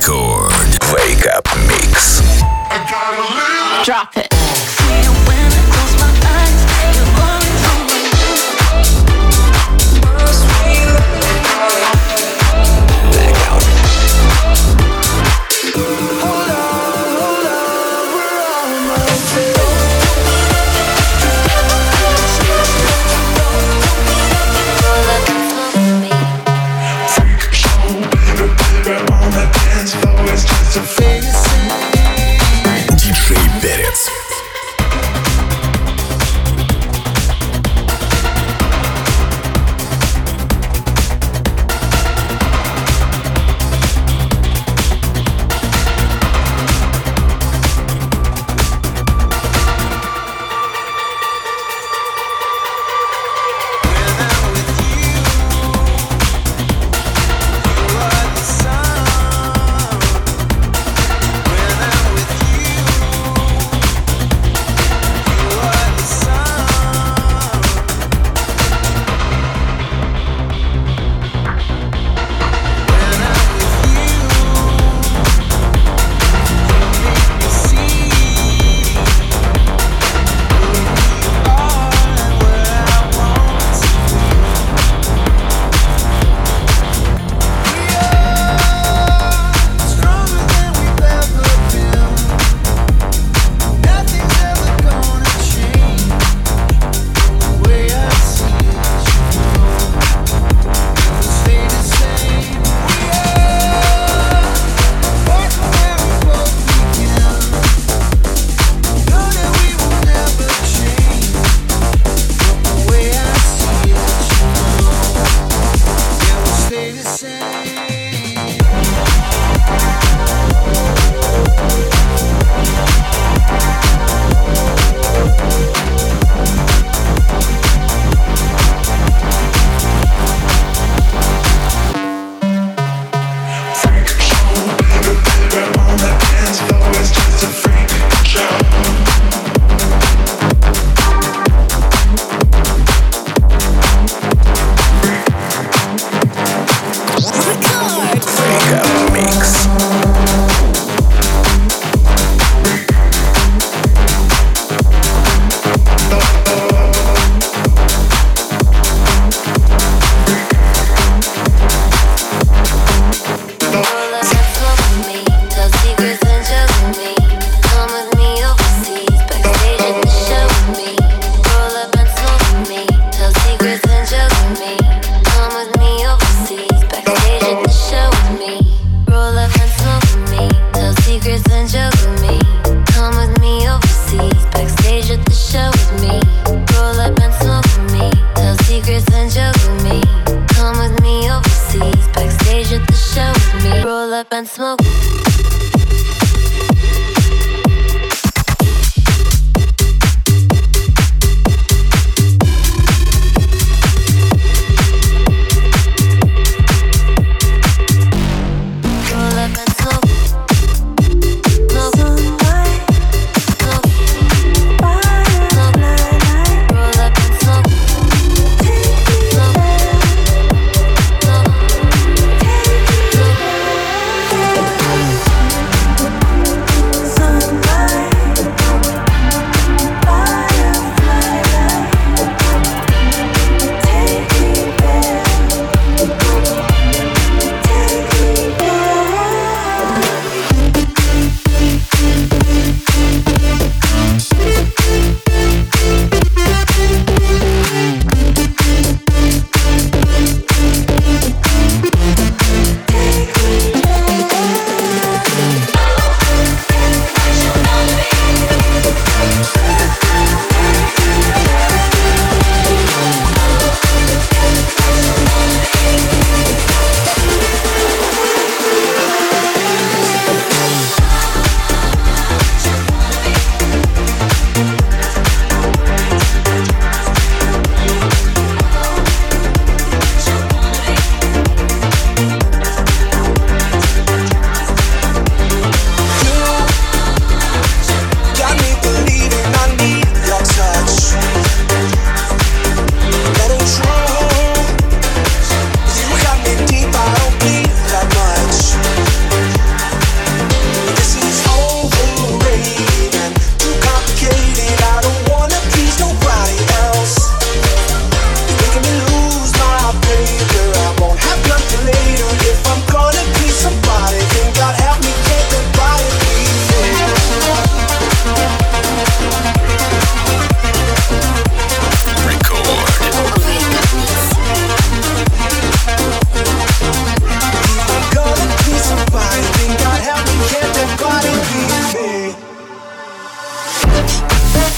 Record. Wake up mix. Drop it.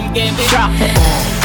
on my mind.